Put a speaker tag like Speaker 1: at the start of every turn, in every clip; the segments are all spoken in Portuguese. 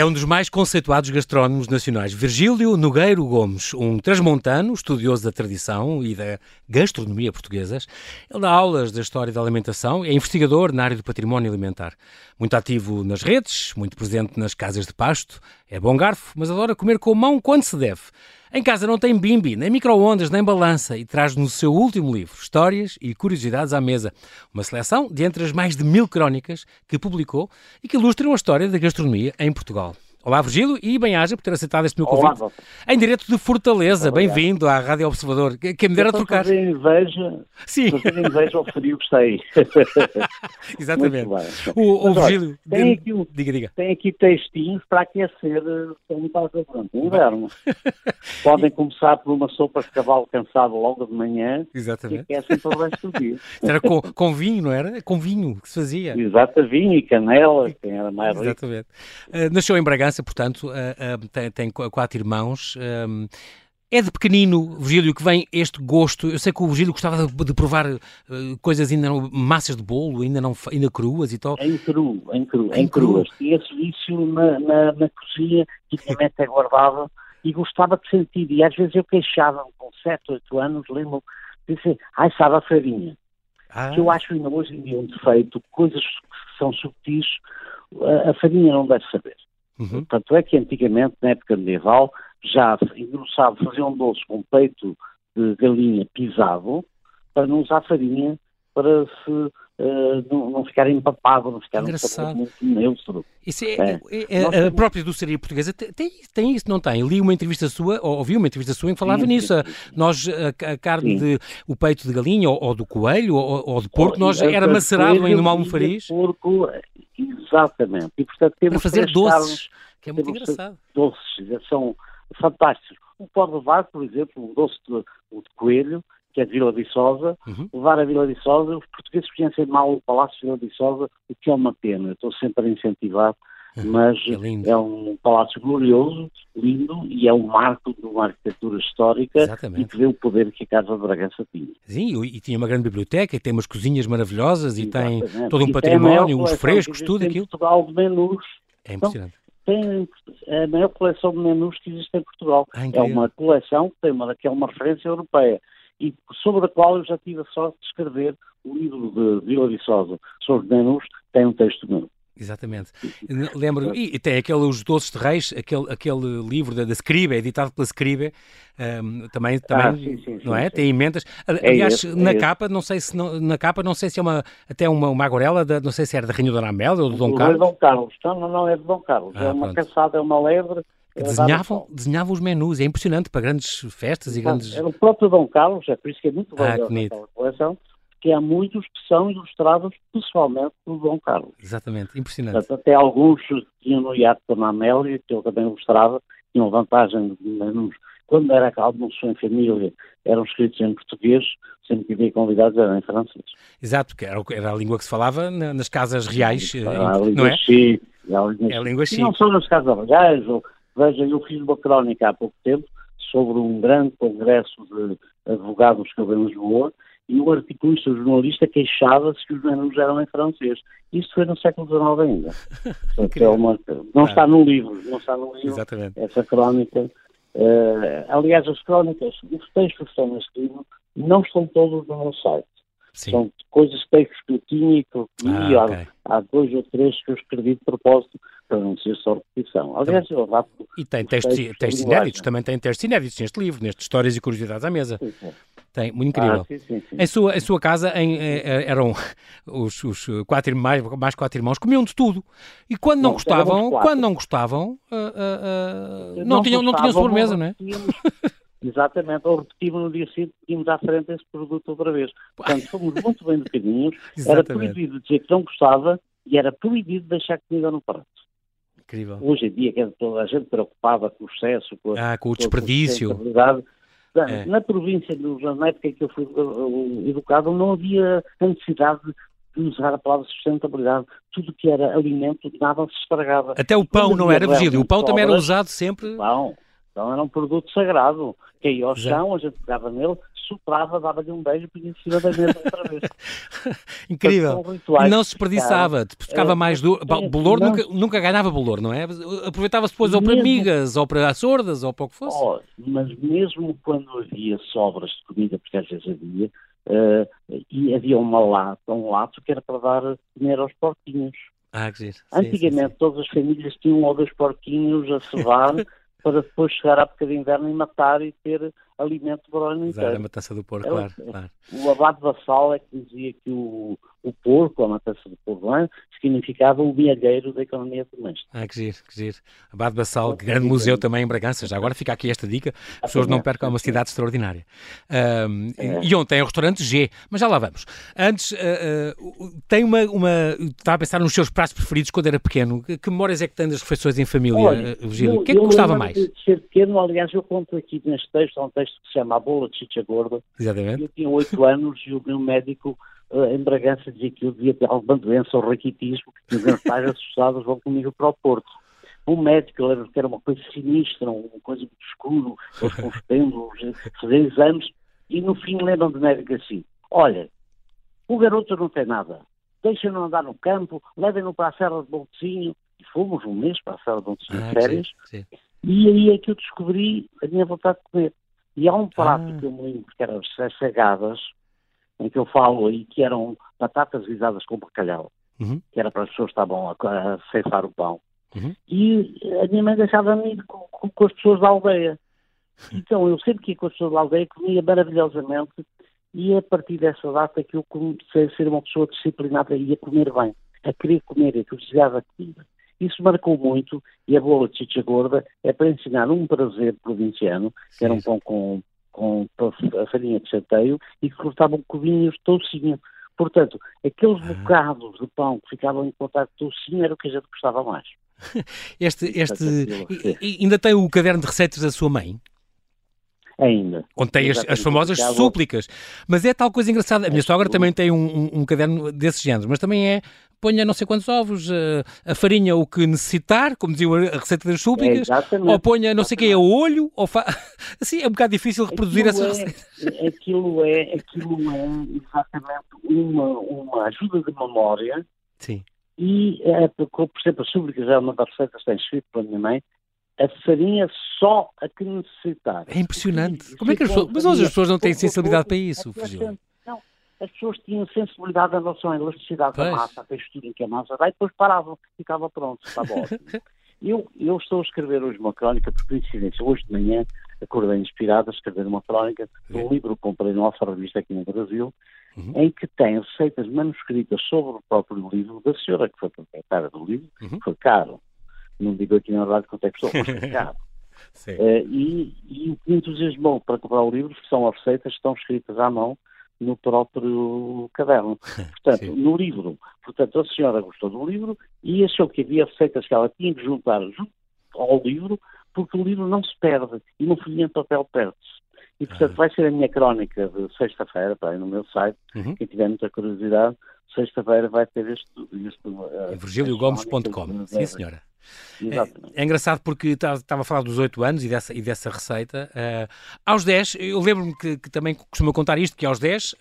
Speaker 1: É um dos mais conceituados gastrónomos nacionais. Virgílio Nogueiro Gomes, um transmontano, estudioso da tradição e da gastronomia portuguesas. Ele dá aulas da história da alimentação e é investigador na área do património alimentar. Muito ativo nas redes, muito presente nas casas de pasto. É bom garfo, mas adora comer com a mão quando se deve. Em casa não tem bimbi, nem micro-ondas, nem balança e traz no seu último livro Histórias e Curiosidades à Mesa, uma seleção de entre as mais de mil crónicas que publicou e que ilustram a história da gastronomia em Portugal. Olá, Virgílio, e bem-aja por ter aceitado este meu convite. Olá, em direto de Fortaleza, bem-vindo à Rádio Observador. Quem me dera trocar.
Speaker 2: Fazer inveja, Sim. fazer inveja ao frio que está aí.
Speaker 1: Exatamente. O, o Virgílio,
Speaker 2: tem aqui, um, diga, diga. tem aqui textinhos para aquecer como está pronto, inverno. Podem começar por uma sopa de cavalo cansado logo de manhã
Speaker 1: Exatamente.
Speaker 2: e aquecem para o resto do dia.
Speaker 1: Era com, com vinho, não era? Com vinho que se fazia.
Speaker 2: Exato, vinho e canela, quem era mais rico.
Speaker 1: Exatamente. Uh, nasceu em Bragança Bragança, portanto, uh, uh, tem, tem, quatro irmãos. Um, é de pequenino, Virgílio, que vem este gosto. Eu sei que o Virgílio gostava de, de provar uh, coisas ainda não, massas de bolo, ainda não ainda cruas e tal.
Speaker 2: Em cru, em cru, em, em cruas. Tinha esse vício na, na, na cozinha mãe até guardava e gostava de sentir. E às vezes eu queixava-me com 7, 8 anos, lembro disse, ai, sabe a farinha. Ah. Que eu acho ainda hoje em dia um defeito, coisas que são subtis, a, a farinha não deve saber. Uhum. Tanto é que antigamente, na época medieval, já engrossava, faziam doce com peito de galinha pisado para não usar farinha para se uh, não, não ficar empapado, não ficar
Speaker 1: Engraçado.
Speaker 2: um muito neutro.
Speaker 1: Isso é, é. é, é a própria doçaria portuguesa tem, tem isso, não tem? Li uma entrevista sua, ou ouvi uma entrevista sua em que falava sim, nisso. Sim, sim. Nós, a, a carne, de, o peito de galinha ou, ou do coelho ou, ou de porco, nós era macerado em numa almofariz.
Speaker 2: porco, exatamente. E, portanto, temos
Speaker 1: Para fazer doces, que é muito engraçado.
Speaker 2: Doces, são fantásticos. O pó de vaca, por exemplo, o doce de, de coelho, que é de Vila Viçosa, uhum. levar a Vila Viçosa, os portugueses conhecem mal o Palácio de Vila Viçosa, o que é uma pena, estou sempre a incentivar, uhum. mas é, é, um palácio glorioso, lindo, e é um marco de uma arquitetura histórica Exatamente. e que vê o poder que a Casa de Bragança tinha.
Speaker 1: Sim, e tinha uma grande biblioteca, e tem umas cozinhas maravilhosas, e Exatamente. tem todo um e património, uns frescos, tudo aquilo.
Speaker 2: Portugal de menus.
Speaker 1: É impressionante. Então,
Speaker 2: tem a maior coleção de menus que existe em Portugal. Ah, é uma coleção que, tem uma, que é uma referência europeia e sobre a qual eu já tive a sorte de escrever o livro de Vila Viçosa sobre menus, tem um texto meu.
Speaker 1: Exatamente. Lembro, e tem aquele Os Doces de Reis, aquele, aquele livro da, da Scribe, editado pela Scribe, um, também, também ah, sim, sim, não sim, é? Tem emendas. É Aliás, é na é capa, esse. não sei se não, na capa, não sei se é uma até uma, uma agorela, não sei se era da Rainha Dona Amélia ou do Dom Carlos.
Speaker 2: É Dom Carlos, não, não, é de Dom Carlos. Ah, é uma pronto. caçada, é uma lebre.
Speaker 1: Que desenhavam, desenhavam os menus, é impressionante para grandes festas e grandes.
Speaker 2: Era o próprio Dom Carlos, é por isso que é muito ah, valiosa a coleção que há muitos que são ilustrados pessoalmente por Dom Carlos.
Speaker 1: Exatamente, impressionante. Portanto,
Speaker 2: até alguns tinham no iate da Amélia, que ele também ilustrava, tinham vantagem de menos. Quando era almoço em família, eram escritos em português, sempre que havia convidados eram em francês.
Speaker 1: Exato, porque era, era a língua que se falava nas casas reais,
Speaker 2: é, a não é? Chi,
Speaker 1: é a língua chi.
Speaker 2: Não só nas casas reais, ou, veja, eu fiz uma crónica há pouco tempo sobre um grande congresso de advogados que houve em Lisboa, e o articulista, o jornalista, queixava-se que os menus eram em francês. Isto foi no século XIX ainda. é uma, não está no livro, não está no livro
Speaker 1: Exatamente.
Speaker 2: essa crónica. Uh, aliás, as crónicas, os textos que estão neste livro, não estão todos no meu site. Sim. São coisas, textos que eu tinha e que eu li ah, okay. há, há, dois ou três que eu escrevi de propósito para não ser só repetição. Aliás, eu rápido.
Speaker 1: E tem textos, textos, textos inéditos, também tem textos inéditos neste livro, neste Histórias e Curiosidades à Mesa. Sim, sim. Tem, muito incrível. Ah, sim, sim, sim. Em, sua, em sua casa em, em, eram os, os quatro mais, mais quatro irmãos, comiam de tudo. E quando não, não gostavam, quando não gostavam, uh, uh, uh, não, não, tinham, não tinham sobremesa, não é?
Speaker 2: Exatamente, ou repetimos no dia seguinte, tínhamos à frente esse produto outra vez. Portanto, fomos muito bem educadinhos, era proibido dizer que não gostava e era proibido deixar comida no prato.
Speaker 1: Incrível.
Speaker 2: Hoje em dia, que toda a gente preocupada com o excesso, com,
Speaker 1: ah, com o desperdício. Com
Speaker 2: é. Na província, na época em que eu fui educado, não havia a necessidade de usar a palavra sustentabilidade. Tudo que era alimento, nada se estragava.
Speaker 1: Até o pão não era, Virgílio? O pão também era usado sempre...
Speaker 2: Pão. Então era um produto sagrado. Caía ao chão, a gente pegava nele, soprava, dava-lhe um beijo e punha em cima da mesa outra vez.
Speaker 1: Incrível. Não se desperdiçava. Ficava é, mais duro. É, bolor não... nunca, nunca ganhava bolor, não é? Aproveitava-se depois mesmo... ou para migas, ou para sordas, ou para o que fosse. Oh,
Speaker 2: mas mesmo quando havia sobras de comida, porque às vezes havia, uh, e havia uma lata, um lato que era para dar dinheiro aos porquinhos.
Speaker 1: Ah, que giro.
Speaker 2: Antigamente sim, sim. todas as famílias tinham um ou dois porquinhos a cevar para depois chegar à época de inverno e matar e ter alimento para o ano inteiro.
Speaker 1: a matança do porco, é, claro, claro.
Speaker 2: O abade Vassal é que dizia que o, o porco, a matança do porco, é? significava o milheiro da economia doméstica.
Speaker 1: Ah, que giro, que giro. Abade Vassal, grande museu também em Bragança. Já agora fica aqui esta dica, as pessoas não percam, é uma cidade extraordinária. Um, é. E ontem é o restaurante G, mas já lá vamos. Antes, uh, uh, tem uma, uma... Estava a pensar nos seus pratos preferidos quando era pequeno. Que, memórias é que tem das refeições em família, Olha, Virgílio? O que é que gostava mais?
Speaker 2: De ser pequeno, aliás, eu conto aqui neste texto, é um texto que se chama A Bola de Chicha Gorda.
Speaker 1: Exatamente.
Speaker 2: Eu tinha oito anos e o meu médico em Bragança dizia que eu devia ter alguma doença ou raquitismo, que os meus pais assustados vão comigo para o Porto. O médico, lembro que era uma coisa sinistra, uma coisa muito escuro, eles com os pêndulos, fazer exames, e no fim lembram do médico assim, olha, o garoto não tem nada, deixa-no andar no campo, levem-no para a Serra de Montezinho, e fomos um mês para a Serra de Montezinho, ah, férias, sim, sim. E aí é que eu descobri a minha vontade de comer. E há um prato ah. que eu me lembro que eram as sagadas, em que eu falo aí que eram batatas guisadas com bacalhau, uhum. que era para as pessoas que estavam a, a ceifar o pão. Uhum. E a minha mãe deixava-me ir com, com, com, as pessoas da aldeia. Então eu sempre que ia com as pessoas da aldeia comia maravilhosamente e a partir dessa data que eu comecei a ser uma pessoa disciplinada e a comer bem, a querer comer, a curiosidade da comida. Isso marcou muito e a bola de chicha gorda é para ensinar um prazer provinciano, que era um pão com, com a farinha de chateio e que cortavam cubinhos de toucinho. Portanto, aqueles ah. bocados de pão que ficavam em contato de toucinho era o que a gente gostava mais.
Speaker 1: Este, este, ainda tem o caderno de receitas da sua mãe?
Speaker 2: Ainda.
Speaker 1: Onde tem as, as famosas súplicas. Mas é tal coisa engraçada. A minha sogra também tem um, um, um, caderno desse género, mas também é ponha não sei quantos ovos, uh, a farinha o que necessitar, como dizia a receita das súplicas, é, ou ponha não sei o que, a olho, ou fa... assim é um bocado difícil reproduzir aquilo essa é,
Speaker 2: receita. Aquilo é, aquilo é exatamente uma, uma ajuda de memória.
Speaker 1: Sim.
Speaker 2: E, é, por exemplo, as súplicas é uma das receitas que tem escrito pela minha mãe, a farinha só a que necessitar.
Speaker 1: É impressionante. Como é que as pessoas... Mas hoje as pessoas não têm sensibilidade para isso,
Speaker 2: Fugil. Não, as pessoas tinham sensibilidade em relação à elasticidade pois. da massa, a textura em que a massa vai, depois paravam, ficava pronto, estava ótimo. eu, eu estou a escrever hoje uma crónica, por coincidência, hoje de manhã acordei inspirado a escrever uma crónica de um livro que comprei na nossa revista aqui no Brasil, uhum. em que tem receitas manuscritas sobre o próprio livro da senhora que foi proprietária do livro, uhum. foi caro não digo aqui na verdade quanto é que estou uh, e, e o que me entusiasmou para comprar o livro são as receitas que estão escritas à mão no próprio caderno. Portanto, no livro, portanto, a senhora gostou do livro e achou que havia receitas que ela tinha que juntar junto ao livro, porque o livro não se perde e no folhinho de papel perde-se. E, portanto, ah. vai ser a minha crónica de sexta-feira, para no meu site, uhum. quem tiver muita curiosidade, sexta-feira vai ter este... este uh,
Speaker 1: virgiliogomes.com, sim senhora. É, é, engraçado porque estava a falar dos 8 anos e dessa, e dessa receita. Uh, aos 10, eu lembro-me que, que, também costuma contar isto, que aos 10 uh,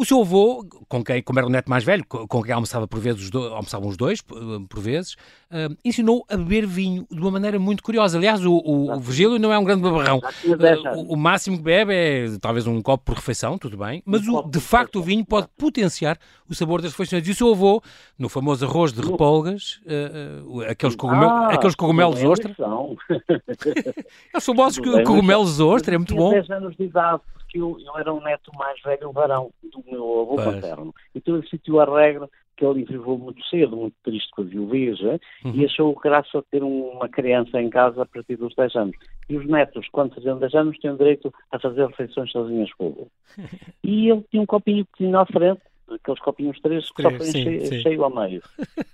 Speaker 1: o seu avô, com quem, como era o neto mais velho, com quem almoçava por vezes, os almoçavam os dois por vezes, uh, ensinou a beber vinho de uma maneira muito curiosa. Aliás, o, o, o Virgílio não é um grande babarrão. Uh, o, o, máximo que bebe é talvez um copo por refeição, tudo bem, mas o, de facto o vinho pode potenciar o sabor das refeições. E o seu avô, no famoso arroz de repolgas, uh, aqueles, cogumel, ah, aqueles cogumelos ostra. é os famosos cogumelos ostra, é muito bom.
Speaker 2: 10 anos de idade que eu, eu era um neto mais velho, o varão, do meu avô Paz. paterno. Então ele sentiu a regra que ele viveu muito cedo, muito triste com a viuvez, uhum. e achou graça ter uma criança em casa a partir dos 10 anos. E os netos, quando faziam 10 anos, tinham direito a fazer refeições sozinhas com ele. E ele tinha um copinho pequenino à frente, aqueles copinhos três que só foi cheio, cheio ao meio.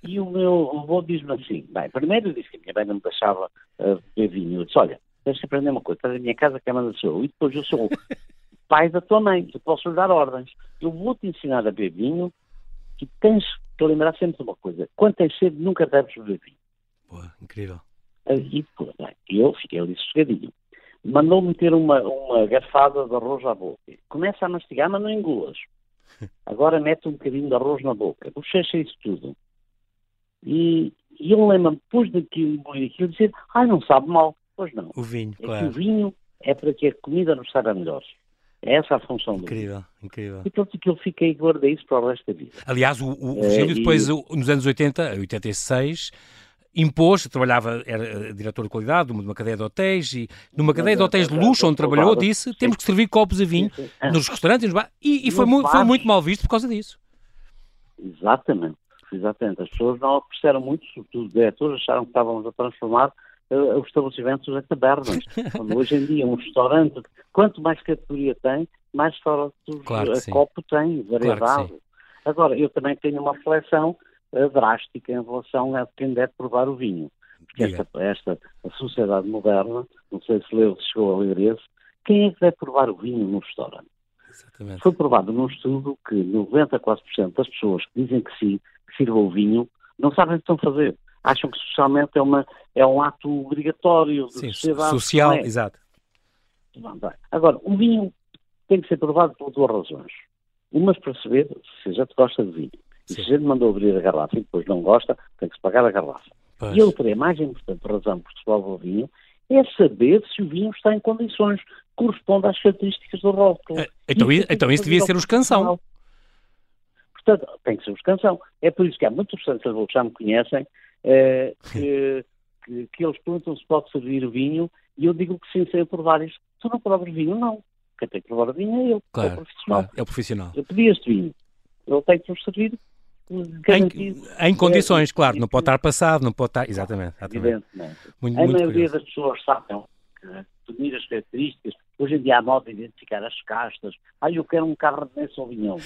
Speaker 2: E o meu avô diz-me assim, bem, primeiro disse que a minha mãe não me deixava uh, beber vinho. Eu disse, olha, deixa aprender uma coisa, estás na minha casa que é manda sou. E depois eu sou pai da tua mãe, eu posso lhe dar ordens. Eu vou-te ensinar a beber vinho e tens que lembrar sempre de uma coisa: quando tens sede, nunca deves beber vinho.
Speaker 1: Boa, incrível.
Speaker 2: E eu fiquei ali sossegadinho. Mandou meter uma, uma garfada de arroz à boca. Começa a mastigar, mas não engolas. Agora mete um bocadinho de arroz na boca. Bochecha isso tudo. E, e eu lembro-me, depois daquilo, engolir aquilo, dizer, ai, não sabe mal. Pois não.
Speaker 1: O vinho,
Speaker 2: é
Speaker 1: claro.
Speaker 2: o vinho é para que a comida nos saiba melhor. É essa a função
Speaker 1: incrível, do Incrível,
Speaker 2: E pronto, aquilo fiquei e guardei isso para o resto da vida.
Speaker 1: Aliás, o, o Virgílio, é, depois, e... nos anos 80, 86, impôs, trabalhava, era diretor de qualidade de uma cadeia de hotéis, e numa cadeia de hotéis de luxo onde trabalhou, disse, temos que servir copos a vinho nos restaurantes, e, e foi, muito, foi muito mal visto por causa disso.
Speaker 2: Exatamente, exatamente. As pessoas não apreciaram muito, sobretudo os diretores, acharam que estávamos a transformar uh, os estabelecimentos em tabernas. Quando hoje em dia um restaurante, quanto mais categoria tem, mais restaurantes
Speaker 1: claro
Speaker 2: a copo tem, variedade. Claro Agora, eu também tenho uma reflexão uh, drástica em relação a quem deve provar o vinho. Porque esta, esta sociedade moderna, não sei se leu, se chegou a ler esse, quem é que deve provar o vinho no restaurante?
Speaker 1: Exatamente.
Speaker 2: Foi provado num estudo que 94% das pessoas que dizem que sim, que sirvam o vinho, não sabem o que estão a fazer acham que socialmente é, uma, é um ato obrigatório de
Speaker 1: Sim,
Speaker 2: sociedade.
Speaker 1: Social, é. exato.
Speaker 2: Agora, o vinho tem que ser provado por duas razões. Umas para saber se a gente gosta de vinho. E se a gente mandou abrir a garrafa e depois não gosta, tem que se pagar a garrafa. Pois. E outra, a mais importante razão por se prova o vinho, é saber se o vinho está em condições que correspondem às características do rótulo.
Speaker 1: É, então, isso, então isso devia ser os canção.
Speaker 2: Portanto, tem que ser os canção. É por isso que há muitos restaurantes que já me conhecem é, que, que, que, eles perguntam se pode servir vinho e eu digo que sim, sei provar isto. Tu não provas vinho? Não. Quem tem que provar vinho é ele,
Speaker 1: claro,
Speaker 2: é o profissional.
Speaker 1: Claro, é o profissional.
Speaker 2: Eu pedi este vinho. Ele tem que nos servir
Speaker 1: em, em, condições, é, claro, não pode estar passado, não pode estar. Exatamente. exatamente.
Speaker 2: Muito, a muito maioria curioso. das pessoas sabem que definir as características. Hoje em dia há moda de identificar as castas. Ah, eu quero um carro de Sauvignon.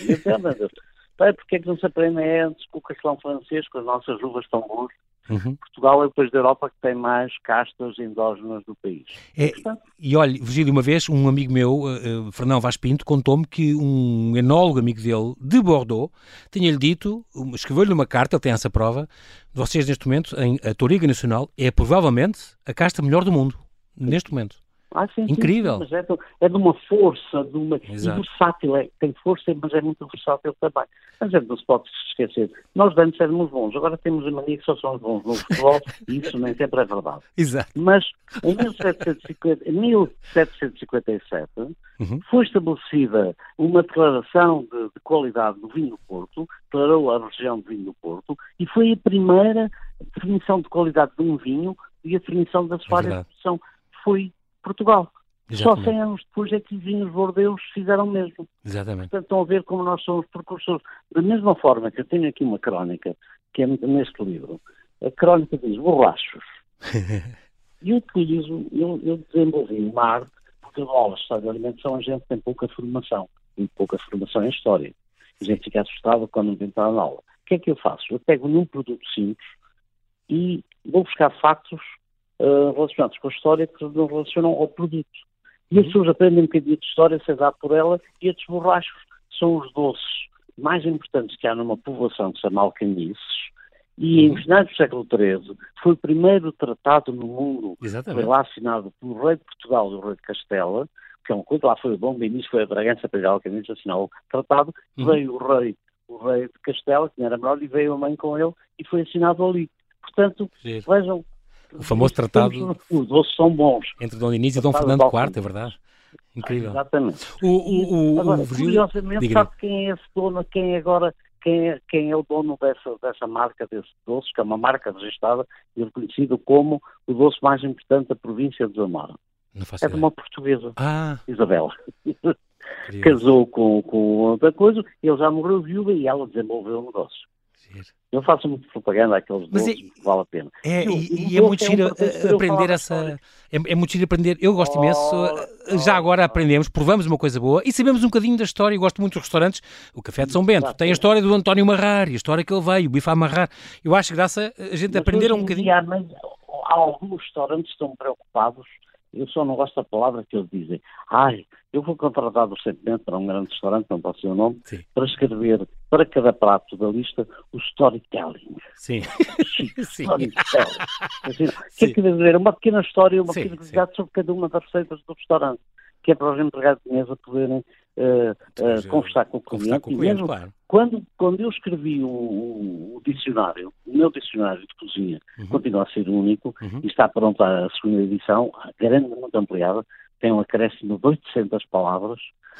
Speaker 2: É porque é que não se aprende antes com o castelão francês, com as nossas uvas tão boas? Uhum. Portugal é o país da Europa que tem mais castas endógenas do país.
Speaker 1: É, Portanto, e olha, Virgílio, uma vez um amigo meu, uh, Fernão Vaz Pinto, contou-me que um enólogo amigo dele, de Bordeaux, tinha-lhe dito, escreveu-lhe uma carta, ele tem essa prova, vocês neste momento, em, a Toriga Nacional é provavelmente a casta melhor do mundo, neste momento. Incrível.
Speaker 2: Mas é de, é de, uma força, de uma, e versátil, é, tem força, mas é muito versátil também. Mas é, não se pode esquecer. Nós antes éramos bons, agora temos a mania que só somos bons no futebol e isso nem sempre é verdade.
Speaker 1: Exato.
Speaker 2: Mas em 1750, 1757 uhum. foi estabelecida uma declaração de, de, qualidade do vinho do Porto, declarou a região de vinho do Porto e foi a primeira definição de qualidade de um vinho e a definição da sua área de produção. Foi Portugal. Exatamente. Só 100 anos depois é que os vinhos bordeus fizeram o mesmo.
Speaker 1: Exatamente.
Speaker 2: Portanto, estão a ver como nós somos precursores. Da mesma forma que eu tenho aqui uma crónica, que é neste livro, a crónica diz borrachos. e eu utilizo, eu, eu desenvolvi uma arte, porque a aula de História da Alimentação a gente tem pouca formação, tem pouca formação em História. A gente fica assustado quando não entrar na aula. O que é que eu faço? Eu pego num produto simples e vou buscar factos uh, relacionados com a história que não relacionam ao produto. E as uhum. pessoas aprendem um bocadinho de história, se dá por ela, e estes borrachos são os doces mais importantes que há numa povoação que se chama Alcanices, e em uhum. finais do século XIII foi o primeiro tratado no mundo, Exatamente. foi lá assinado pelo rei de Portugal e o rei de Castela, que é um coisa, lá foi o Dom Benício, foi a Bragança para Alcanices, assinou o tratado, uhum. veio o rei, o rei de Castela, que não era menor, e veio a mãe com ele, e foi assinado ali. Portanto, Sim. vejam
Speaker 1: o famoso tratado.
Speaker 2: Os doces são bons.
Speaker 1: Entre Dom Inês e Dom Fernando IV, é verdade? Incrível.
Speaker 2: exatamente.
Speaker 1: O, o, o,
Speaker 2: agora,
Speaker 1: o
Speaker 2: curiosamente, Diga sabe quem é esse dono, quem é agora, quem é, quem é o dono dessa, dessa marca, desse doce, que é uma marca registrada e reconhecido como o doce mais importante da província de Zamora. é de uma portuguesa,
Speaker 1: ah.
Speaker 2: Isabela. Casou com, com outra coisa, ele já morreu viúva e ela desenvolveu o negócio. Eu faço muito propaganda àqueles Mas doces, é, vale a pena.
Speaker 1: É, eu, e, e é muito giro é um aprender essa. É, é, muito giro aprender. Eu gosto oh, imenso. Oh, já agora aprendemos, provamos uma coisa boa e sabemos um bocadinho da história. Eu gosto muito dos restaurantes. O Café de São Bento tem a história do António Marrar e a história que ele veio, o bife a amarrar. Eu acho graça a gente Mas aprender um bocadinho.
Speaker 2: Dia, alguns restaurantes que estão preocupados eu só não gosto da palavra que eles dizem. Ai, eu vou contratar recentemente para um grande restaurante, não posso dizer o nome, Sim. para escrever para cada prato da lista o storytelling.
Speaker 1: Sim.
Speaker 2: sim. Storytelling. Assim, o que é que dizer? Uma pequena história, uma sim, pequena curiosidade sobre cada uma das receitas do restaurante, que é para os empregados de mesa poderem uh, uh, conversar com o cliente. Com o cliente claro. quando, quando eu escrevi o, o, dicionário, o meu dicionário de cozinha uhum. continua a ser único uhum. e está pronto a segunda edição, grande, muito ampliada, tem um acréscimo de 800 palavras,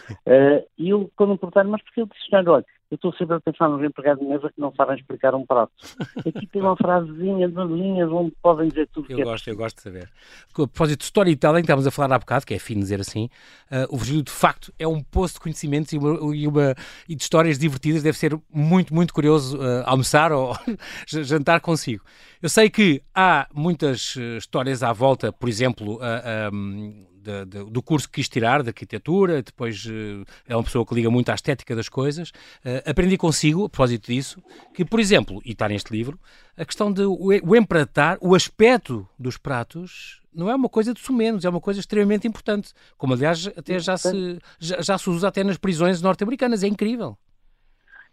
Speaker 2: e eu, quando me perguntaram, mas porquê o dicionário? Olha, eu estou sempre a pensar nos empregados de mesa que não sabem explicar um prato. Aqui tem uma frasezinha, duas linhas, onde podem dizer tudo
Speaker 1: eu
Speaker 2: que
Speaker 1: é gosto, é Eu gosto de saber. A propósito de storytelling, estávamos a falar há bocado, que é fino dizer assim, uh, o Virgílio, de facto, é um poço de conhecimentos e, uma, e, uma, e de histórias divertidas. Deve ser muito, muito curioso uh, almoçar ou jantar consigo. Eu sei que há muitas histórias à volta, por exemplo, uh, um, de, de, do curso que quis tirar, de arquitetura, depois uh, é uma pessoa que liga muito à estética das coisas. Uh, aprendi consigo, a propósito disso, que, por exemplo, e está neste livro, a questão de o, o empratar, o aspecto dos pratos, não é uma coisa de sumenos, é uma coisa extremamente importante. Como, aliás, até já se, já, já se usa até nas prisões norte-americanas. É incrível.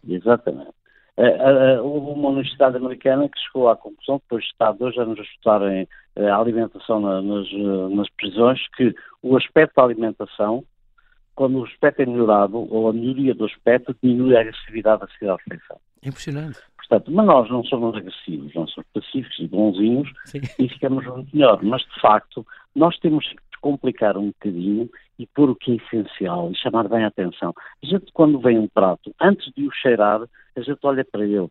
Speaker 2: Exatamente. Uh, uh, houve uma universidade americana que chegou à conclusão, depois de estar dois anos a estudarem a alimentação na, nas, nas, prisões, que o aspecto da alimentação, quando o aspecto é melhorado, ou a melhoria do aspecto, diminui a agressividade da seguir à refeição.
Speaker 1: Impressionante.
Speaker 2: Portanto, mas nós não somos agressivos, nós somos pacíficos e bonzinhos Sim. e ficamos muito melhor. Mas, de facto, nós temos que descomplicar um bocadinho e pôr o que é essencial e chamar bem a atenção. A gente, quando vem um prato, antes de o cheirar, a gente olha para ele.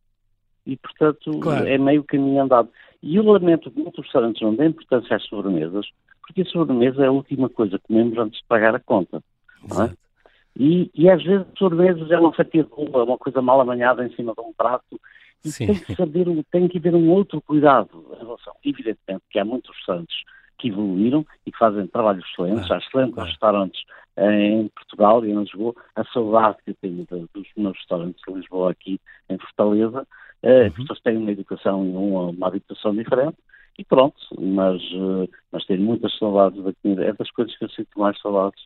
Speaker 2: E, portanto, claro. é meio caminho andado. E eu lamento que muitos restaurantes não dêem importância às sobremesas, porque a sobremesa é a última coisa que comemos antes de pagar a conta. É? E, e, às vezes sobremesas é uma fatia de rua, uma coisa mal amanhada em cima de um prato. E Sim. tem que saber, tem que haver um outro cuidado em relação. Evidentemente que há muitos restaurantes que evoluíram e que fazem trabalhos excelentes. Claro, Há excelentes restaurantes em Portugal e em Lisboa. A saudade que eu tenho dos meus restaurantes de Lisboa aqui em Fortaleza. Uhum. As pessoas têm uma educação e uma, uma habitação diferente e pronto, mas, uh, mas tenho muitas saudades da comida. É das coisas que eu sinto mais saudades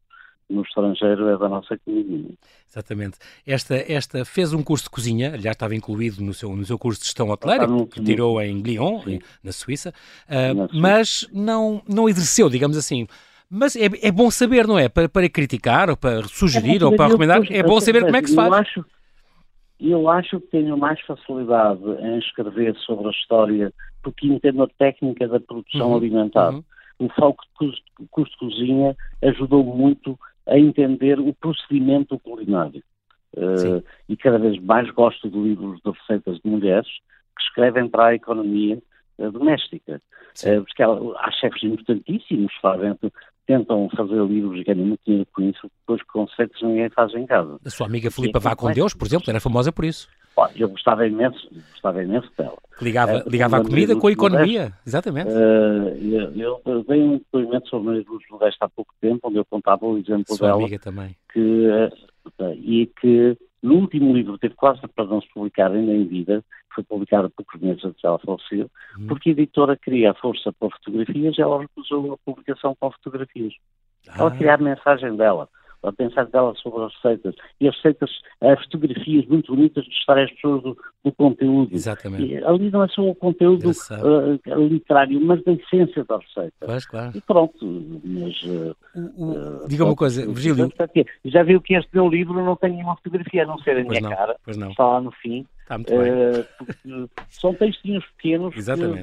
Speaker 2: no estrangeiro é da nossa comida.
Speaker 1: Exatamente. Esta, esta fez um curso de cozinha, aliás estava incluído no seu, no seu curso de gestão hoteleira, que tirou em Lyon, na Suíça, uh, na mas não, não exerceu, digamos assim. Mas é, é bom saber, não é? Para, para criticar, ou para sugerir, é ou para recomendar, é bom saber como é que se faz.
Speaker 2: Eu acho, eu acho que tenho mais facilidade em escrever sobre a história, porque entendo a técnica da produção uhum, alimentar. Uhum. O foco de curso de cozinha ajudou muito a entender o procedimento culinário. Uh, e cada vez mais gosto de livros de receitas de mulheres que escrevem para a economia uh, doméstica. Uh, porque há, há chefes importantíssimos, fazem, tentam fazer livros e ganham muito dinheiro com isso, depois conceitos ninguém faz em casa.
Speaker 1: A sua amiga Filipa Vá com Deus, por exemplo, era famosa por isso.
Speaker 2: Eu gostava imenso, gostava imenso dela.
Speaker 1: Ligava, uh, ligava a comida com a economia, exatamente. Uh,
Speaker 2: eu, eu, dei um depoimento sobre a Luz do há pouco tempo, onde eu contava o exemplo
Speaker 1: Sua
Speaker 2: dela.
Speaker 1: amiga também.
Speaker 2: Que, uh, e que no último livro teve quase para não se publicar ainda em vida, foi publicado poucos meses antes dela falecer, hum. porque a editora queria a força para fotografias e ela recusou a publicação com fotografias. Ah. Ela queria a mensagem dela a pensar dela sobre as receitas. E as receitas, as fotografias muito bonitas de estar as pessoas do, do conteúdo.
Speaker 1: Exatamente.
Speaker 2: E, ali não é só o conteúdo uh, literário, mas da essência da receita.
Speaker 1: Pois, claro.
Speaker 2: E pronto, mas... Uh,
Speaker 1: uh, diga uma coisa, Virgílio...
Speaker 2: Já viu que este meu livro não tem nenhuma fotografia, a não ser a minha
Speaker 1: não,
Speaker 2: cara.
Speaker 1: Pois não.
Speaker 2: Está lá no fim.
Speaker 1: Está muito bem.
Speaker 2: são textinhos pequenos que,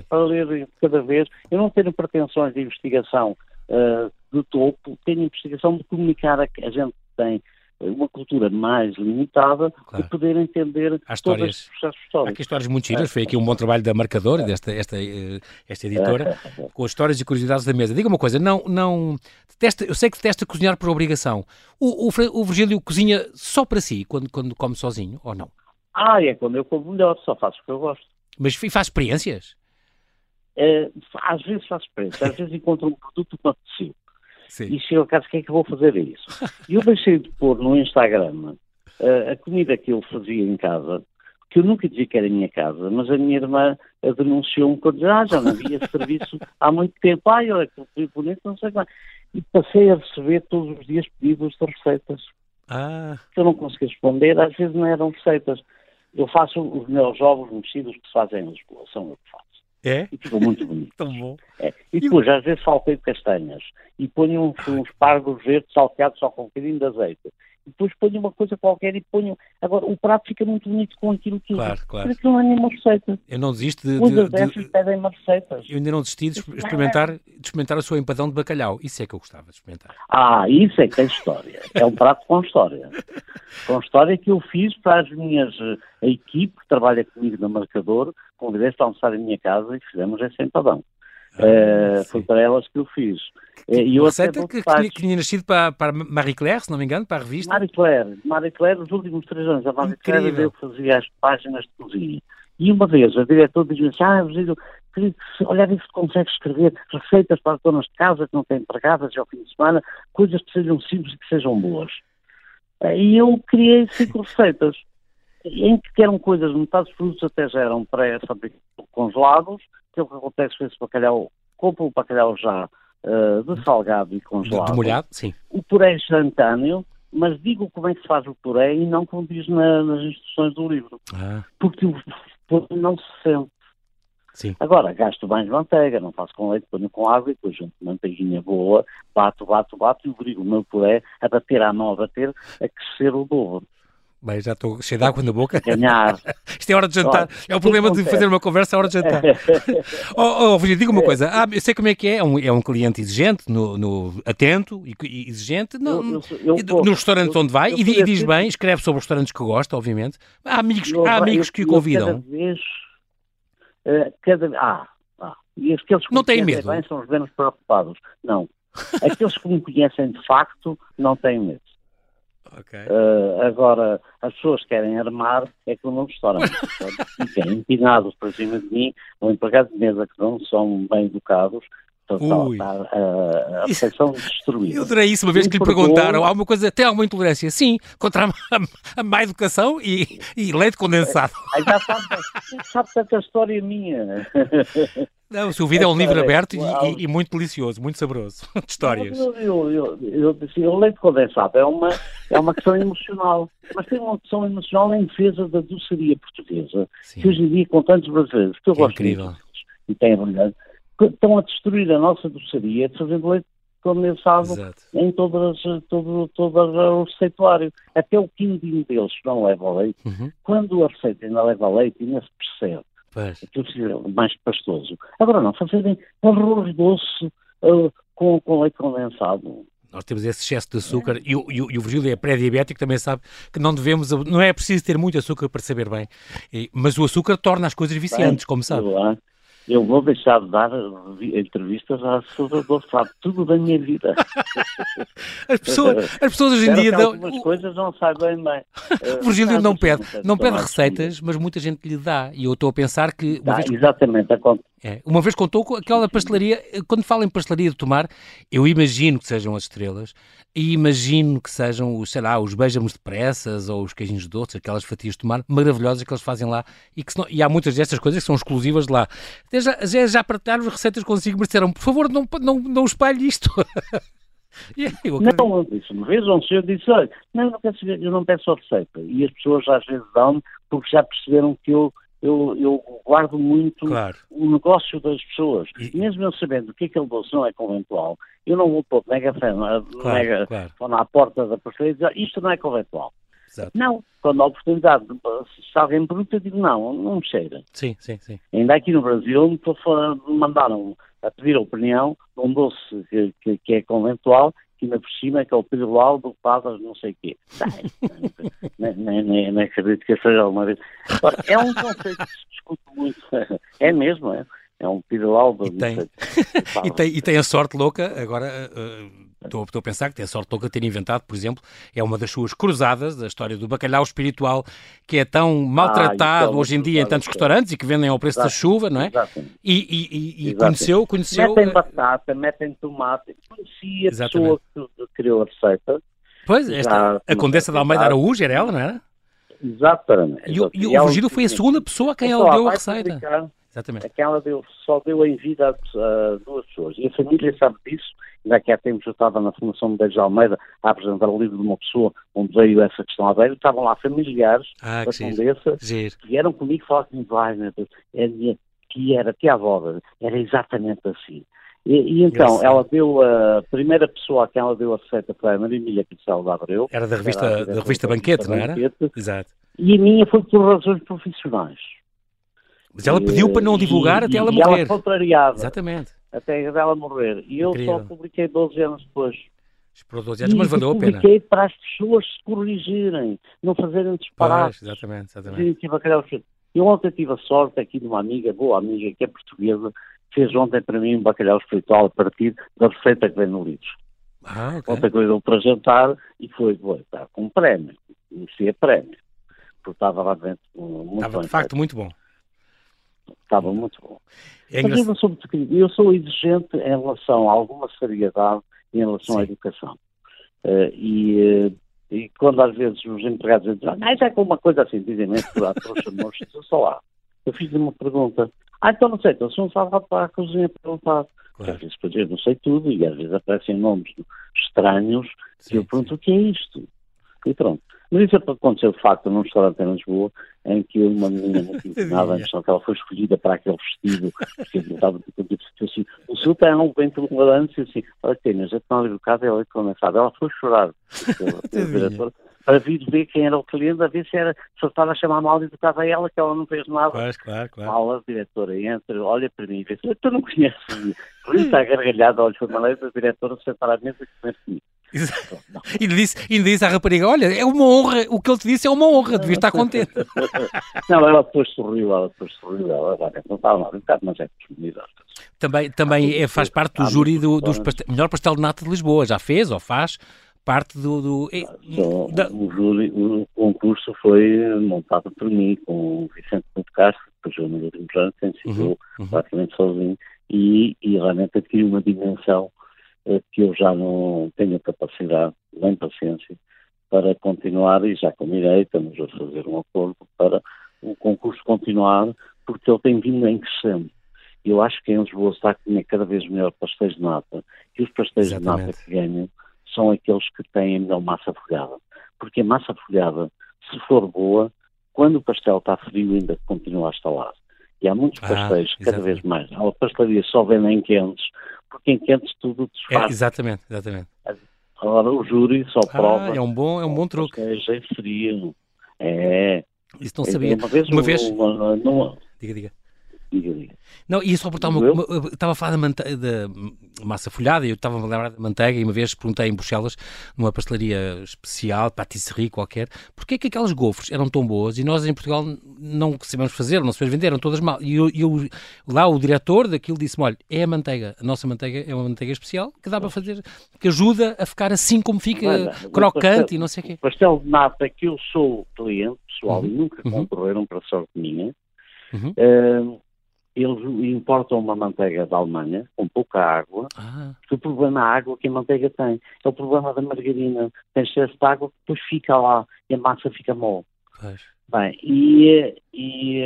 Speaker 2: para ler cada vez. Eu não tenho pretensões de investigação uh, de topo, tem a investigação de comunicar a, a gente que tem uma cultura mais limitada claro. de poder entender
Speaker 1: Há histórias,
Speaker 2: todos processos históricos.
Speaker 1: Há aqui histórias muito giras, foi aqui um bom trabalho da Marcador, desta esta, eh, esta editora, com as histórias e curiosidades da mesa. Diga uma coisa, não, não detesta, eu sei que detesta cozinhar por obrigação. O, o, o Virgílio cozinha só para si, quando, quando come sozinho, ou não?
Speaker 2: Ah, é quando eu como melhor, só faço o que eu gosto.
Speaker 1: Mas faz experiências?
Speaker 2: Uh, às vezes faço experiências, às vezes encontro um produto que me apeteceu. Sim. E chego a casa, o que é que eu vou fazer a isso? E eu deixei de pôr no Instagram uh, a comida que eu fazia em casa, que eu nunca dizia que era a minha casa, mas a minha irmã denunciou-me quando ah, já não havia serviço há muito tempo, olha que fui bonito, não sei mais. E passei a receber todos os dias pedidos de receitas.
Speaker 1: Ah.
Speaker 2: Que eu não conseguia responder, às vezes não eram receitas. Eu faço os meus ovos mexidos que se fazem em Lisboa, são eu que faço.
Speaker 1: É?
Speaker 2: E ficam muito bonitos.
Speaker 1: Tão bom.
Speaker 2: É. E depois, às vezes, saltei castanhas e ponho uns, uns pargos verdes salteados só com um bocadinho de azeite depois ponho uma coisa qualquer e ponho. Agora, o prato fica muito bonito com aquilo que
Speaker 1: Claro, claro.
Speaker 2: Porque não é nenhuma receita.
Speaker 1: Eu não desisto de.
Speaker 2: Os
Speaker 1: de-
Speaker 2: adeptos
Speaker 1: de-
Speaker 2: pedem-me receitas.
Speaker 1: eu ainda não desisti de exper- experimentar, de experimentar o seu empadão de bacalhau. Isso é que eu gostava de experimentar.
Speaker 2: Ah, isso é que tem história. É um prato com história. Com história que eu fiz para as minhas. eh, A equipe que trabalha comigo no marcador, convidei-se a almoçar em minha casa e fizemos esse empadão.
Speaker 1: Sim.
Speaker 2: foi para elas que eu fiz. Eh, E eu
Speaker 1: receita
Speaker 2: dou
Speaker 1: que, que que tinha nascido para, para Marie Claire, se não me engano, para a revista.
Speaker 2: Marie Claire, Marie Claire, os últimos três anos, a Marie Claire
Speaker 1: Incrível.
Speaker 2: eu fazia as páginas de cozinha. E uma vez a diretora dizia assim, ah, Virgílio, queria que se olhar se consegue escrever receitas para as donas de casa que não têm empregadas ao fim de semana, coisas que sejam simples e que sejam boas. E eu criei cinco receitas, em que eram coisas, metade dos produtos até já eram pré-fabricados, congelados, que é o que acontece com esse bacalhau, compro o bacalhau já eh, de salgado e
Speaker 1: De,
Speaker 2: congelado
Speaker 1: de molhado, sim.
Speaker 2: o puré instantâneo, mas digo como é que se faz o puré e não como diz na- nas instruções do livro,
Speaker 1: Ah,
Speaker 2: porque o puré não se sente.
Speaker 1: sim.
Speaker 2: Agora, gasto mais manteiga, não faço com leite, ponho com água e depois junto manteiguinha boa, bato, bato, bato e obrigo o meu puré a bater à mão, a bater, a crescer o dobro,
Speaker 1: Bem, já estou cheio de água na boca.
Speaker 2: ganhar.
Speaker 1: Isto é hora de jantar. É o problema de fazer uma conversa, é hora de jantar. Oh, oh, diga uma coisa. Ah, eu sei como é que é. É um, é um cliente exigente, no, no- atento e, exigente. Não,
Speaker 2: Eu- eu- eu
Speaker 1: e restaurantes
Speaker 2: eu-
Speaker 1: onde vai e, e diz bem, escreve sobre os restaurantes que gosta, obviamente. Há amigos, há amigos que o convidam.
Speaker 2: Cada vez, eh, cada Ah, ah. E aqueles que
Speaker 1: Não têm medo?
Speaker 2: Bem, são os menos preocupados. Não. Aqueles que me conhecem de facto não têm medo.
Speaker 1: Ok.
Speaker 2: Eh, agora, as pessoas que querem armar é que no restaurante. Ficam empinados para cima de mim, ou empregados de mesa que não são bem educados,
Speaker 1: Ui.
Speaker 2: está, está, a, a refeição destruída.
Speaker 1: Eu adorei isso uma vez
Speaker 2: Eu
Speaker 1: que lhe perguntaram. Há uma coisa, tem alguma intolerância? Sim, contra a, a, má educação e, e leite condensado.
Speaker 2: Aí já sabe, sabe tanta história minha.
Speaker 1: Não, o seu vídeo é um livro aberto e,
Speaker 2: uau.
Speaker 1: e- e muito delicioso, muito saboroso. De histórias.
Speaker 2: Eu, eu, eu, eu disse, o leite condensado é uma, é uma questão emocional, mas tem uma questão emocional em defesa da doçaria portuguesa,
Speaker 1: Sim.
Speaker 2: que hoje em dia, com tantos brasileiros, que eu
Speaker 1: É
Speaker 2: gosto
Speaker 1: incrível.
Speaker 2: deles, e têm brilhante, que estão a destruir a nossa doçaria fazendo leite condensado
Speaker 1: Exato.
Speaker 2: em todas, todo, todo o receituário. Até o quindim deles não leva leite.
Speaker 1: Uhum.
Speaker 2: Quando a receita ainda leva leite, ainda se percebe
Speaker 1: Pois.
Speaker 2: aquilo fica mais pastoso. Agora não, fazerem arroz doce ah, com, com leite condensado.
Speaker 1: Nós temos esse excesso de açúcar e, o- e, o- e o Virgílio é pré-diabético, também sabe que não devemos, não é preciso ter muito açúcar para saber bem, E- mas o açúcar torna as coisas viciantes, como sabe.
Speaker 2: Ah, eu vou deixar de dar vi- entrevistas à Salvador, sabe tudo da minha vida.
Speaker 1: As pessoas, as pessoas hoje em dia dão,
Speaker 2: algumas coisas não saibam bem.
Speaker 1: o Virgílio não pede, não pede receitas, mas muita gente lhe dá. E eu estou a pensar que
Speaker 2: Tá,
Speaker 1: vez
Speaker 2: exatamente, acontece.
Speaker 1: É, uma vez contou com aquela pastelaria, quando falo em pastelaria de tomar, eu imagino que sejam as estrelas e imagino que sejam os, sei lá, os beijamos depressas ou os queijinhos doces, aquelas fatias de tomar maravilhosas que eles fazem lá e, que não- e há muitas destas coisas que são exclusivas de lá. Até já, já, já partilharam as receitas consigo, disseram, por favor, não, não, não espalhe isto. Eu acredito.
Speaker 2: Não, eu disse, uma vez um senhor disse, olha, não, eu não, quero saber, eu não peço a receita. E as pessoas às vezes dão porque já perceberam que eu, eu, eu guardo muito
Speaker 1: Claro.
Speaker 2: o negócio das pessoas.
Speaker 1: E-
Speaker 2: Mesmo eu sabendo que aquele doce não é conventual, eu não vou pôr mega fé,
Speaker 1: Claro,
Speaker 2: mega
Speaker 1: claro.
Speaker 2: na porta da pastelaria e dizer, isto não é conventual.
Speaker 1: Exato.
Speaker 2: Não, quando há oportunidade, se alguém pergunta, eu digo, não, não me cheira.
Speaker 1: Sim, sim, sim.
Speaker 2: Ainda aqui no Brasil me mandaram a pedir a opinião de um doce que, que- que é conventual, que ainda por cima é que é o pirulau do padre não sei o quê. nem, nem, nem, nem acredito que seja alguma vez. É um conceito que se discute muito. É mesmo, é. É um pirulau do
Speaker 1: E tem-. E tem, e tem a sorte louca, agora eh, eh, estou estou a pensar que tem a sorte louca de ter inventado, por exemplo, é uma das suas cruzadas, da história do bacalhau espiritual, que é tão maltratado
Speaker 2: isso é
Speaker 1: hoje em dia em tantos
Speaker 2: cruzada,
Speaker 1: restaurantes e que vendem ao preço da
Speaker 2: Exato.
Speaker 1: chuva, não é?
Speaker 2: Exatamente.
Speaker 1: E, e- e- conheceu, conheceu.
Speaker 2: Metem
Speaker 1: eh,
Speaker 2: batata, metem tomate. Conheci a
Speaker 1: Exatamente.
Speaker 2: pessoa que criou a receita.
Speaker 1: Pois, esta,
Speaker 2: Já
Speaker 1: a Condessa de Almeida Araújo era ela, não era?
Speaker 2: Exatamente.
Speaker 1: E, o- e o Virgílio foi a segunda pessoa a quem ele deu a receita. Exatamente.
Speaker 2: É que ela deu, só deu em vida a, duas pessoas. E a família sabe disso. Que há tempos eu estava na Fundação Medeiros de Almeida a apresentar o livro de uma pessoa onde veio essa questão à beira. Estavam lá familiares
Speaker 1: ah,
Speaker 2: da Condessa que vieram comigo falar comigo, vai, que era, que a avó, era exatamente assim. E, e então, ela deu a primeira pessoa a quem ela deu a receita foi a Maria Emília Cristal de Abreu.
Speaker 1: Era da revista, era da revista Banquete, não era? Banquete,
Speaker 2: Exato. E a minha foi por razões profissionais.
Speaker 1: Mas ela pediu para não divulgar
Speaker 2: e,
Speaker 1: até ela
Speaker 2: e
Speaker 1: morrer.
Speaker 2: ela contrariada.
Speaker 1: Exatamente.
Speaker 2: Até ela morrer. E eu Incrível. só publiquei 12 anos depois.
Speaker 1: Esperou 12 anos, mas valeu a pena.
Speaker 2: publiquei para as pessoas se corrigirem, não fazerem disparates.
Speaker 1: Pois, exatamente, exatamente.
Speaker 2: Eu ontem tive a sorte aqui de uma amiga, boa amiga, que é portuguesa, fez ontem para mim um bacalhau espiritual a partir da receita que vem no livro.
Speaker 1: Ah, okay.
Speaker 2: Ontem coisa para jantar e foi, foi tá, com um prémio, merecia prémio, porque estava lá dentro muito
Speaker 1: estava de facto muito bom.
Speaker 2: Estava muito bom. É Mas eu, sou, eu sou exigente em relação a alguma seriedade em relação Sim. à educação. Uh, e, uh, e quando às vezes os empregados dizem, ah, isso é como uma coisa assim, dizem-me, trouxa, moço, só lá. Eu fiz-lhe uma pergunta, ah, então não sei, então se não sabe para a cozinha perguntar. Claro. Às vezes, eu não sei tudo e às vezes aparecem nomes estranhos sim, e eu pergunto sim. o que é isto. E pronto. Mas isso aconteceu de facto num restaurante em Lisboa, em que uma menina muito a que ela foi escolhida para aquele vestido, porque estava tipo assim, o um bem pelo lance, assim, olha, tem, já estão educada, ela é começada. Ela foi chorar. para vir ver quem era o cliente, a ver se era se estava a chamar mal educada a ela, que ela não fez nada.
Speaker 1: Claro, claro, claro.
Speaker 2: Fala, diretora, entra, olha para mim e vê tu não conheces. Por isso está gargalhada, olha, foi maneira da diretora sentar à mesa e comer comigo.
Speaker 1: E disse, e disse à rapariga: Olha, é uma honra, o que ele te disse é uma honra, devia estar contente.
Speaker 2: Não, ela depois sorriu, ela depois sorriu, ela não estava mal, um bocado, mas é disponibilidade.
Speaker 1: Também, também é, faz parte do júri do, dos pastel, melhor pastel de nata de Lisboa, já fez ou faz? parte do. do
Speaker 2: Só, da... o, júri, o concurso foi montado por mim, com o Vicente Ponte Castro, que foi nos últimos anos, tem sido uhum, uhum. praticamente sozinho, e, e realmente adquiriu uma dimensão que eu já não tenho capacidade, nem paciência, para continuar, e já combinei, estamos a fazer um acordo para o concurso continuar, porque ele tem vindo em crescendo. Eu acho que em Lisboa está a comer cada vez melhor pastéis de nata, e os pastéis Exatamente. de nata que ganham são aqueles que têm a melhor massa folhada. Porque a massa folhada, se for boa, quando o pastel está frio ainda continua a estalar. E há muitos ah, pastéis, ah, cada vez mais. A pastelaria só vendem em quentes, porque em quentes tudo desfaz.
Speaker 1: É, exatamente, exatamente.
Speaker 2: Agora o júri só ah, prova.
Speaker 1: É um bom, é um bom truque.
Speaker 2: É frio. É.
Speaker 1: Isso não sabia.
Speaker 2: Uma vez. Uma vez... Uma, uma,
Speaker 1: diga, diga.
Speaker 2: Diga, diga.
Speaker 1: Não, ia só perguntar uma, uma, estava a falar da, mante da massa folhada e eu estava a lembrar da manteiga e uma vez perguntei em Bruxelas, numa pastelaria especial, patisserie qualquer, porquê é que aquelas gofres eram tão boas e nós em Portugal não sabemos fazer, não sabemos vender, eram todas mal. E eu, eu, lá o diretor daquilo disse-me, olha, é a manteiga, a nossa manteiga é uma manteiga especial que dá para fazer, que ajuda a ficar assim como fica crocante pastel, e não sei o quê.
Speaker 2: pastel de nata que eu sou cliente pessoal uhum. e nunca uhum. concorreram para sorte minha, uhum. uh, eles importam uma manteiga da Alemanha, com pouca água, ah. o problema é a água que a manteiga tem. É o problema da margarina. Tem excesso de água que depois fica lá e a massa fica mole. Pois. Bem, e, e,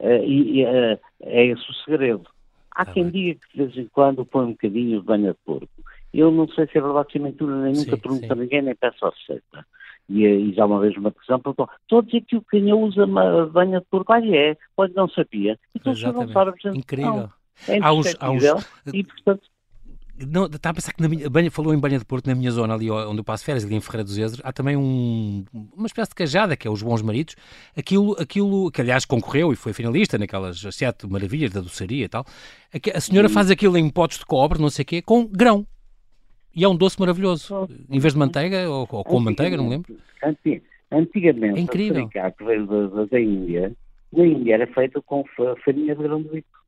Speaker 2: eh, e, e, eh, é esse o segredo. Há tá quem bem. diga que de vez em quando põe um bocadinho de banha de porco. Eu não sei se é verdade se é mentira, nem nunca pergunto a ninguém, nem peço a receita. E, e, já uma vez uma questão perguntou, estou a dizer que o canhão usa uma banha de porco, ah, é, pode não sabia. Então se não sabe,
Speaker 1: Incrível. Não,
Speaker 2: é há uns, há uns... e portanto...
Speaker 1: Não, está a pensar que na minha, banha, falou em banha de porco, na minha zona ali onde eu passo férias, ali em Ferreira dos Ezres, há também um, uma espécie de cajada, que é os Bons Maridos, aquilo, aquilo que aliás concorreu e foi finalista naquelas sete maravilhas da doçaria e tal, a, a senhora faz aquilo em potes de cobre, não sei o quê, com grão. E é um doce maravilhoso. Em vez de manteiga, ou, ou com manteiga, não me lembro.
Speaker 2: Antigamente, é incrível. a que veio da, da, Índia, na Índia era feito com farinha de grão de bico.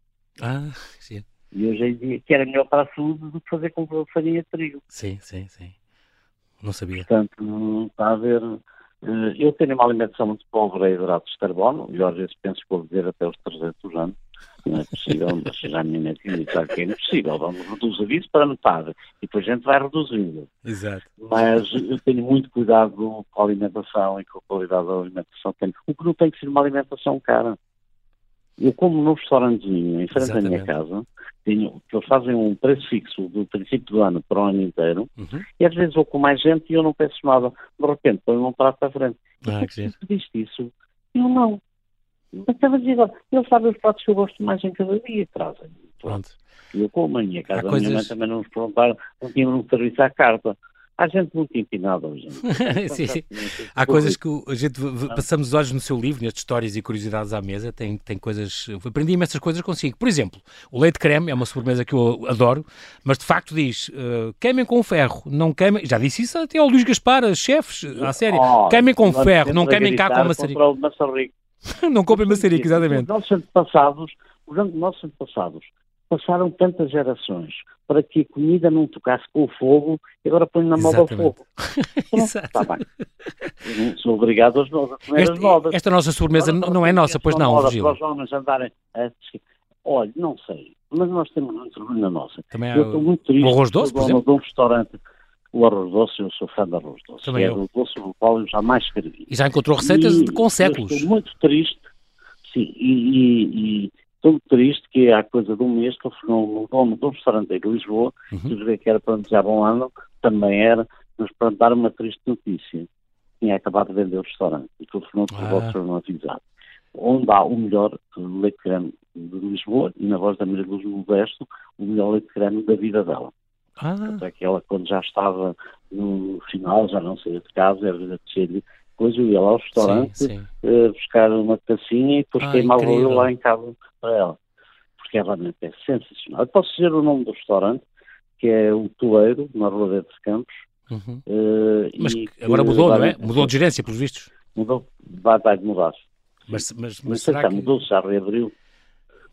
Speaker 1: Ah, sim.
Speaker 2: E hoje em dia, que era melhor para a saúde do que fazer com farinha de trigo.
Speaker 1: Sim, sim, sim. Não sabia.
Speaker 2: Portanto, está a ver. Eh, eu tenho uma alimentação muito pobre a hidratos de carbono, e às vezes penso que vou viver até os 300 aanos não é possível, mas já a minha mãe tinha dito que é impossível, vamos reduzir isso para metade, e depois a gente vai reduzindo.
Speaker 1: Exato.
Speaker 2: Mas eu tenho muito cuidado com a alimentação e com a qualidade da alimentação. O que não tem que ser uma alimentação cara. Eu como num restaurantezinho em frente à minha casa, tenho, que eles fazem um preço fixo do princípio do ano para o ano inteiro, uhum. e às vezes vou com mais gente e eu não peço nada. De repente põe um prato à frente. Ah, que que pediste isso? Eu não. Mas estava a dizer, ele sabe os pratos que eu gosto mais em cada dia, trazem. Pronto. Eu como a minha casa, a minha mãe também não nos perguntaram, não tinha um serviço à carta. Há gente muito empinada hoje.
Speaker 1: sim, sim. Há coisas que a gente passamos os olhos no seu livro, nestas histórias e curiosidades à mesa, tem, tem coisas. Aprendi imensas coisas consigo. Por exemplo, o leite creme é uma sobremesa que eu adoro, mas de facto diz: uh, queimem com ferro, não queimem. Já disse isso até ao Luís Gaspar, chefes, à série. Oh, queimem com ferro, não queimem cá com maçarico. não comprem maçarico, exatamente. Os
Speaker 2: nossos antepassados, os nossos antepassados passaram tantas gerações para que a comida não tocasse com o fogo e agora põe na moda o fogo. Está bem. Eu não sou obrigado a comer
Speaker 1: este,
Speaker 2: as modas.
Speaker 1: Esta nossa sobremesa agora, não é nossa, pois não, Virgílio.
Speaker 2: Para os homens andarem a... Olha, não sei, mas nós temos muito orgulho na nossa.
Speaker 1: Também
Speaker 2: eu estou muito triste.
Speaker 1: O arroz doce, por exemplo?
Speaker 2: de um restaurante o arroz doce, eu sou fã de arroz doce. Também é o doce do qual eu jamais escrevi.
Speaker 1: E já encontrou receitas e, com séculos.
Speaker 2: estou muito triste, sim, e, e, Estou triste que há coisa de um mês que o dono de um restaurante em Lisboa, uhum. que era para desejar bom ano, também era, mas para dar uma triste notícia. Tinha acabado de vender o restaurante e telefonou por ah. vosso não avisado. Onde há o melhor leite creme de Lisboa e na voz da Maria Luz Modesto, o melhor leite creme da vida dela. Ah. Até que ela, quando já estava no final, já não saía de casa, era de descer depois eu ia lá ao restaurante sim, sim. Uh, buscar uma tacinha e depois ah, queimava eu lá em casa para ela. Porque é realmente é sensacional. Eu posso dizer o nome do restaurante, que é o Toleiro, na Rua de Campos.
Speaker 1: Uhum. Uh, mas agora mudou, não é? Mudou de gerência, pelos vistos.
Speaker 2: Mudou, vai, vai mudar.
Speaker 1: Mas, mas, mas será que...
Speaker 2: mudou, já reabriu.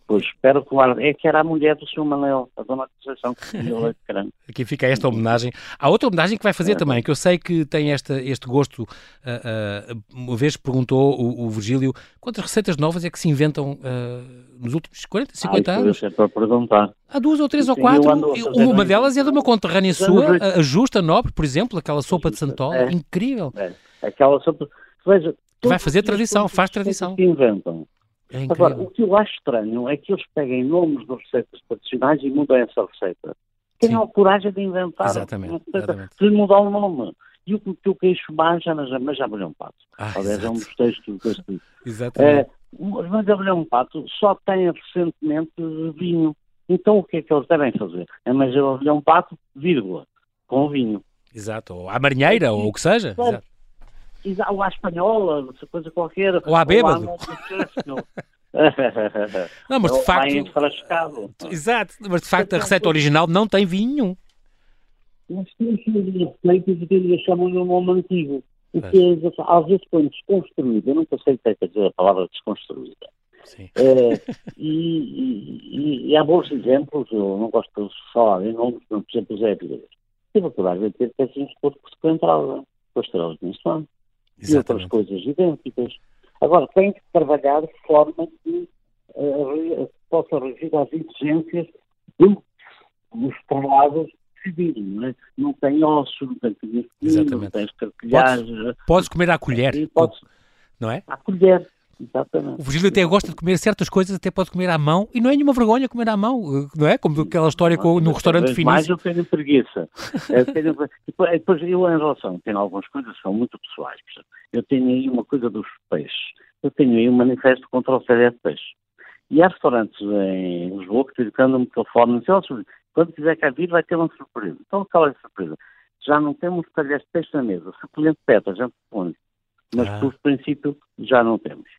Speaker 2: Pois, espero que o É que era a mulher do Sr. Manel, a dona Conceição, que comia leite creme.
Speaker 1: Aqui fica esta homenagem. Há outra homenagem que vai fazer é. também, que eu sei que tem esta, este gosto. Uh, uh, uma vez perguntou o, o, Virgílio quantas receitas novas é que se inventam uh, nos últimos 40, 50 ah, anos?
Speaker 2: É para perguntar.
Speaker 1: Há duas ou três Sim, ou quatro. Uma delas é de uma conterrânea sua, a Justa Nobre, por exemplo, aquela sopa de santola. É. Incrível.
Speaker 2: É. Aquela sopa. Veja,
Speaker 1: vai fazer tradição, faz tradição.
Speaker 2: Que inventam é Agora, o que eu acho estranho é que eles peguem nomes de receitas tradicionais e mudem essa receita. Tenham a coragem de inventar
Speaker 1: exatamente, uma receita, exatamente.
Speaker 2: de mudar o nome. E o que eu queixo mais, já, já valeu um pato. Ah, Aliás, é um dos textos deste livro.
Speaker 1: Exatamente. É,
Speaker 2: mas um pato só tem recentemente vinho. Então o que é que eles devem fazer? É mais um pato, vírgula, com vinho.
Speaker 1: Exato, ou à marinheira, ou o que seja. Exato
Speaker 2: ou à espanhola, coisa qualquer.
Speaker 1: Ou à bêbado. não, mas de facto. Exato, mas de facto a receita original não tem vinho nenhum.
Speaker 2: Mas tem receitas que eles chamam de um nome antigo. O que é, às vezes põe desconstruída. Eu nunca sei o que é dizer a palavra desconstruída.
Speaker 1: Sim.
Speaker 2: É, e, e, e, há bons exemplos, eu não gosto de falar em nomes, por exemplo, Zé Vilhas. Tive a coragem de ter peças de corpo que se entrava com as estrelas de Nissan e outras coisas idênticas. Agora, tem que trabalhar de forma que uh, possa regir às exigências dos poblados decidirem, não é? Não tem osso, não tem pequeno, não tem escarquilhagem.
Speaker 1: Podes, podes comer à colher, não é?
Speaker 2: À colher. Exatamente.
Speaker 1: O Virgílio até gosta de comer certas coisas, até pode comer à mão, e não é nenhuma vergonha comer à mão, não é? Como aquela história com, no restaurante finíssimo.
Speaker 2: Mais eu tenho preguiça. eu tenho, depois, eu, em relação, tenho algumas coisas que são muito pessoais. Eu tenho aí uma coisa dos peixes. Eu tenho aí um manifesto contra o CD de peixe. E há restaurantes em Lisboa que dedicando-me telefone dizem, quando quiser cá vir vai ter uma surpresa. Então qual é a surpresa? Já não temos talheres de peixe na mesa. Se o cliente pede, a gente põe. Mas ah. por princípio já não temos.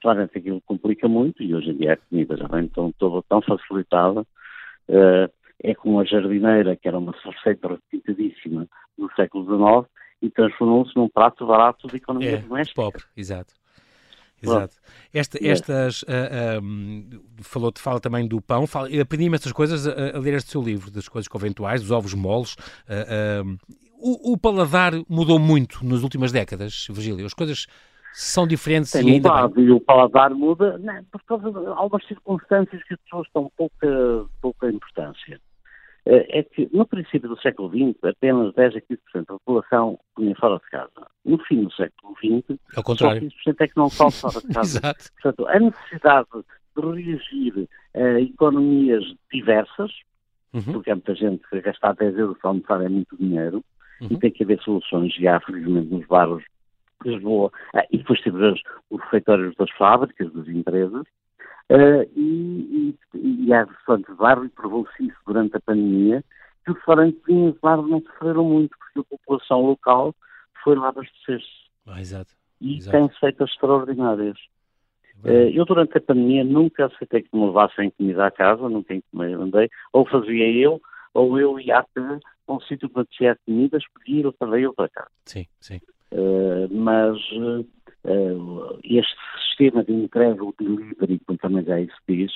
Speaker 2: Claramente aquilo complica muito e hoje em dia a comida já vem tão, toda tão facilitada. Uh, é como a jardineira, que era uma receita repetidíssima no século XIX, e transformou-se num prato barato de economia é, doméstica.
Speaker 1: Pobre, exato. Exato. Esta, estas, uh, ah, um, falou, fala também do pão, fala, aprendi imensas coisas a, a, ler este seu livro, das coisas conventuais, dos ovos moles. Uh, o, o, paladar mudou muito nas últimas décadas, Virgílio? As coisas são diferentes
Speaker 2: Tem
Speaker 1: e ainda
Speaker 2: mudado,
Speaker 1: bem.
Speaker 2: E o paladar muda não, por causa de algumas circunstâncias que as pessoas dão pouca, pouca importância. É, é que no princípio do século XX apenas 10 a 15% da população comia fora de casa. No fim do século XX,
Speaker 1: Ao contrário.
Speaker 2: só 15% é que não come fora de casa.
Speaker 1: Exato.
Speaker 2: Portanto, a necessidade de reagir a economias diversas,
Speaker 1: Uhum.
Speaker 2: porque há muita gente que gastar 10 euros para almoçar é muito dinheiro,
Speaker 1: Uhum.
Speaker 2: e tem que haver soluções, e há, felizmente, nos bairros de Lisboa, ah, e depois temos os, os refeitórios das fábricas, das empresas, ah, e, e, e há restaurantes de bairro, e provou-se isso durante a pandemia, que os restaurantes de bairro não sofreram muito, porque a população local foi lá abastecer-se.
Speaker 1: Ah, exato.
Speaker 2: E
Speaker 1: Exato.
Speaker 2: tem feitas extraordinárias.
Speaker 1: Verdade.
Speaker 2: Eh, Eu, durante a pandemia, nunca aceitei que me levassem comida à casa, nunca encomendei, andei. Ou fazia eu, ou eu ia até um sítio para tirar comida, escolhi e levava eu para casa.
Speaker 1: Sim, sim.
Speaker 2: Eh, mas eh, este sistema de entrega, o delivery, como também já isso diz,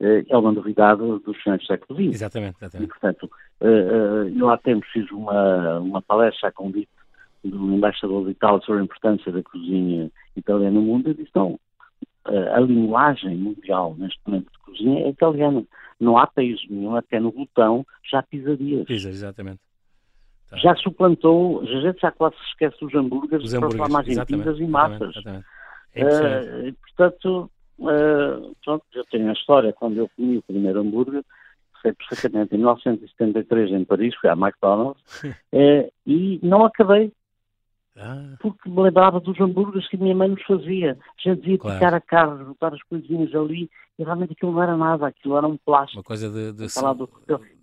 Speaker 2: eh, é uma novidade dos finais do século XX.
Speaker 1: Exatamente,
Speaker 2: E,
Speaker 1: exatamente.
Speaker 2: portanto, eh, eh, eu há tempos fiz uma, uma palestra a convite do embaixador de Itália sobre a importância da cozinha italiana no mundo e disse, não, a linguagem mundial neste momento de cozinha é italiana. Não há país nenhum, até no botão, já pizzarias.
Speaker 1: Pisa, exatamente. Tá.
Speaker 2: Já suplantou, a gente já quase se esquece dos hambúrgueres
Speaker 1: Os
Speaker 2: para falar
Speaker 1: hambúrgueres,
Speaker 2: mais em
Speaker 1: exatamente,
Speaker 2: pizzas e
Speaker 1: exatamente,
Speaker 2: massas.
Speaker 1: exatamente. É impressionante.
Speaker 2: Eh, e, portanto, eh, pronto, eu tenho a história quando eu comi o primeiro hambúrguer, sei perfeitamente, em 1973 em Paris, fui à McDonald's, eh, e não acabei,
Speaker 1: Ah,
Speaker 2: porque me lembrava dos hambúrgueres que a minha mãe nos fazia. A gente ia
Speaker 1: Claro.
Speaker 2: picar a carne, botar as coisinhas ali, e realmente aquilo não era nada, aquilo era um plástico.
Speaker 1: uma coisa de. de-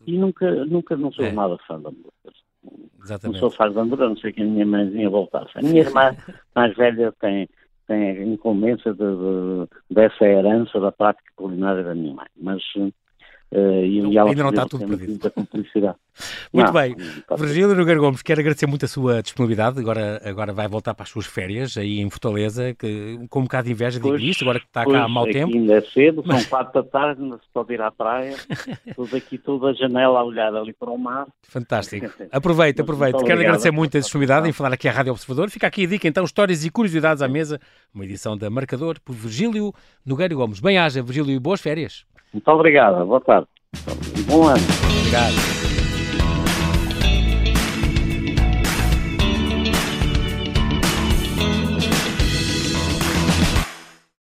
Speaker 2: E nunca, nunca não sou
Speaker 1: É.
Speaker 2: nada fã de hambúrgueres. Não
Speaker 1: Exatamente.
Speaker 2: sou fã de hambúrguer, a não sei que a minha mãezinha voltasse. A minha irmã mais velha tem, tem incumbência de, de- dessa herança da prática culinária da minha mãe. Mas eh, e,
Speaker 1: Não, ainda não está tudo perdido.
Speaker 2: muita.
Speaker 1: Muito
Speaker 2: Não,
Speaker 1: bem.
Speaker 2: não
Speaker 1: Virgílio Nogueira Gomes, quero agradecer muito a sua disponibilidade. Agora, agora vai voltar para as suas férias aí em Fortaleza, que, com um bocado de inveja digo isto, agora que está
Speaker 2: Pois,
Speaker 1: cá há mau
Speaker 2: aqui
Speaker 1: tempo.
Speaker 2: ainda é cedo, são quatro da tarde, ainda se pode ir à praia. Tudo aqui, toda a janela a olhar ali para o mar.
Speaker 1: Fantástico. Aproveita,
Speaker 2: Muito
Speaker 1: aproveita. Quero
Speaker 2: obrigado.
Speaker 1: agradecer muito a disponibilidade em falar aqui à Rádio Observador. Fica aqui a dica, então, histórias e curiosidades à mesa. Uma edição da Marcador por Virgílio Nogueira Gomes. Bem-aja, Virgílio, e boas férias.
Speaker 2: Muito obrigado, boa tarde. Bom ano.
Speaker 1: Obrigado.